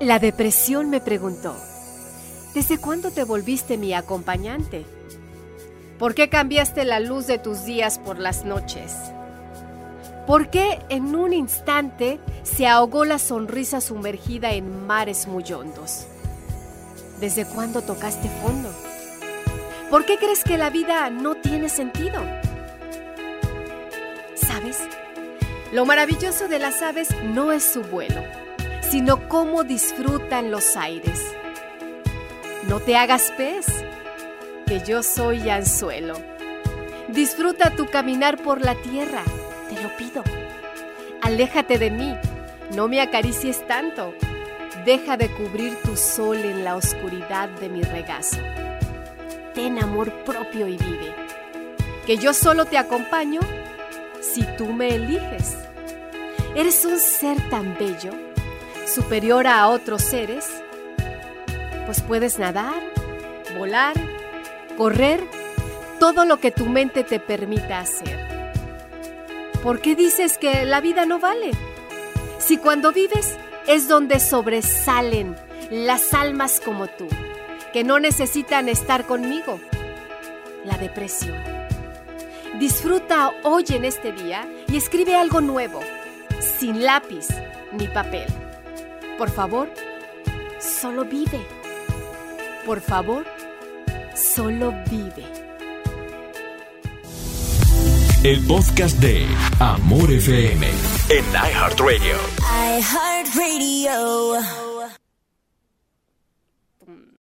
La depresión me preguntó, ¿desde cuándo te volviste mi acompañante? ¿Por qué cambiaste la luz de tus días por las noches? ¿Por qué en un instante se ahogó la sonrisa sumergida en mares muy hondos? ¿Desde cuándo tocaste fondo? ¿Por qué crees que la vida no tiene sentido? ¿Sabes? Lo maravilloso de las aves no es su vuelo, sino cómo disfrutan los aires. No te hagas pez, que yo soy anzuelo. Disfruta tu caminar por la tierra, te lo pido. Aléjate de mí, no me acaricies tanto. Deja de cubrir tu sol en la oscuridad de mi regazo. Ten amor propio y vive. Que yo solo te acompaño si tú me eliges. Eres un ser tan bello, superior a otros seres, pues puedes nadar, volar, correr, todo lo que tu mente te permita hacer. ¿Por qué dices que la vida no vale? Si cuando vives es donde sobresalen las almas como tú, que no necesitan estar conmigo. La depresión. Disfruta hoy en este día y escribe algo nuevo, sin lápiz ni papel. Por favor, solo vive. Por favor, solo vive. El podcast de Amor FM en iHeartRadio. iHeartRadio.